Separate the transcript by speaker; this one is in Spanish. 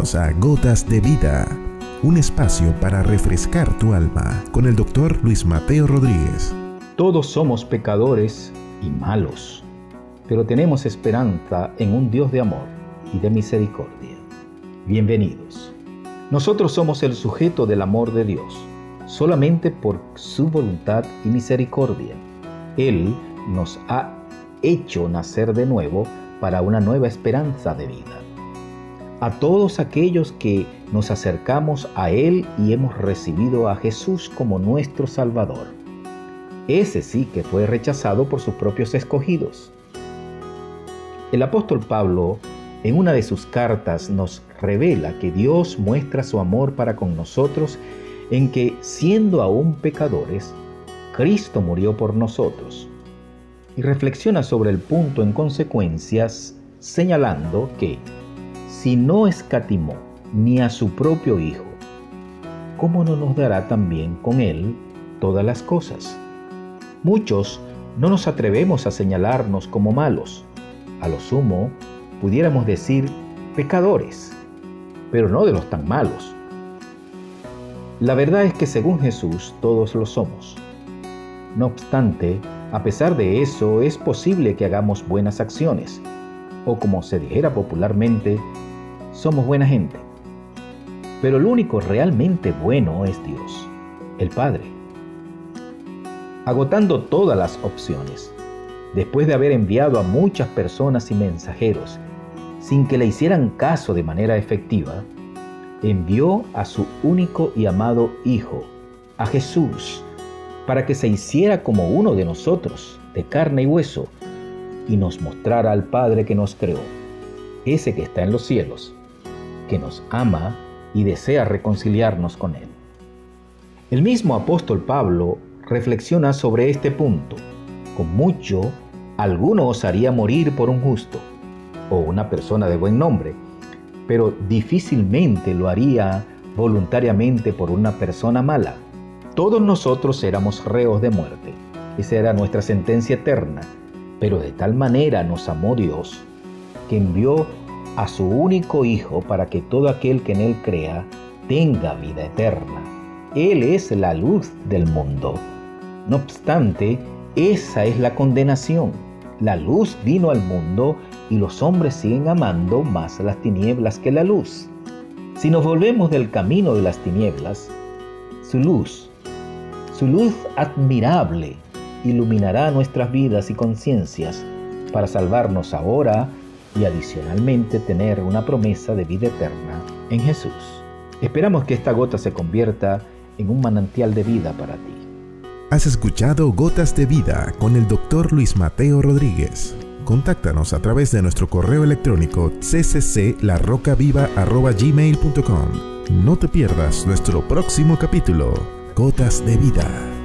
Speaker 1: A Gotas de Vida, un espacio para refrescar tu alma con el doctor Luis Mateo Rodríguez.
Speaker 2: Todos somos pecadores y malos, pero tenemos esperanza en un Dios de amor y de misericordia. Bienvenidos. Nosotros somos el sujeto del amor de Dios, solamente por su voluntad y misericordia. Él nos ha hecho nacer de nuevo para una nueva esperanza de vida. A todos aquellos que nos acercamos a Él y hemos recibido a Jesús como nuestro Salvador. Ese sí que fue rechazado por sus propios escogidos. El apóstol Pablo en una de sus cartas nos revela que Dios muestra su amor para con nosotros en que, siendo aún pecadores, Cristo murió por nosotros y reflexiona sobre el punto en consecuencias, señalando que si no escatimó ni a su propio Hijo, ¿cómo no nos dará también con Él todas las cosas? Muchos no nos atrevemos a señalarnos como malos. A lo sumo, pudiéramos decir pecadores, pero no de los tan malos. La verdad es que según Jesús todos lo somos. No obstante, a pesar de eso, es posible que hagamos buenas acciones, o como se dijera popularmente, somos buena gente. Pero el único realmente bueno es Dios, el Padre. Agotando todas las opciones, después de haber enviado a muchas personas y mensajeros sin que le hicieran caso de manera efectiva, envió a su único y amado Hijo, a Jesús, para que se hiciera como uno de nosotros, de carne y hueso, y nos mostrara al Padre que nos creó, ese que está en los cielos, que nos ama y desea reconciliarnos con Él. El mismo apóstol Pablo reflexiona sobre este punto. Con mucho, alguno osaría morir por un justo o una persona de buen nombre, pero difícilmente lo haría voluntariamente por una persona mala todos nosotros éramos reos de muerte. Esa era nuestra sentencia eterna. Pero de tal manera nos amó Dios que envió a su único Hijo para que todo aquel que en Él crea tenga vida eterna. Él es la luz del mundo. No obstante, esa es la condenación. La luz vino al mundo y los hombres siguen amando más las tinieblas que la luz. Si nos volvemos del camino de las tinieblas, su luz su luz admirable iluminará nuestras vidas y conciencias para salvarnos ahora y adicionalmente tener una promesa de vida eterna en Jesús. Esperamos que esta gota se convierta en un manantial de vida para ti.
Speaker 1: Has escuchado Gotas de Vida con el doctor Luis Mateo Rodríguez. Contáctanos a través de nuestro correo electrónico ccclarrocaviva.gmail.com No te pierdas nuestro próximo capítulo Gotas de Vida.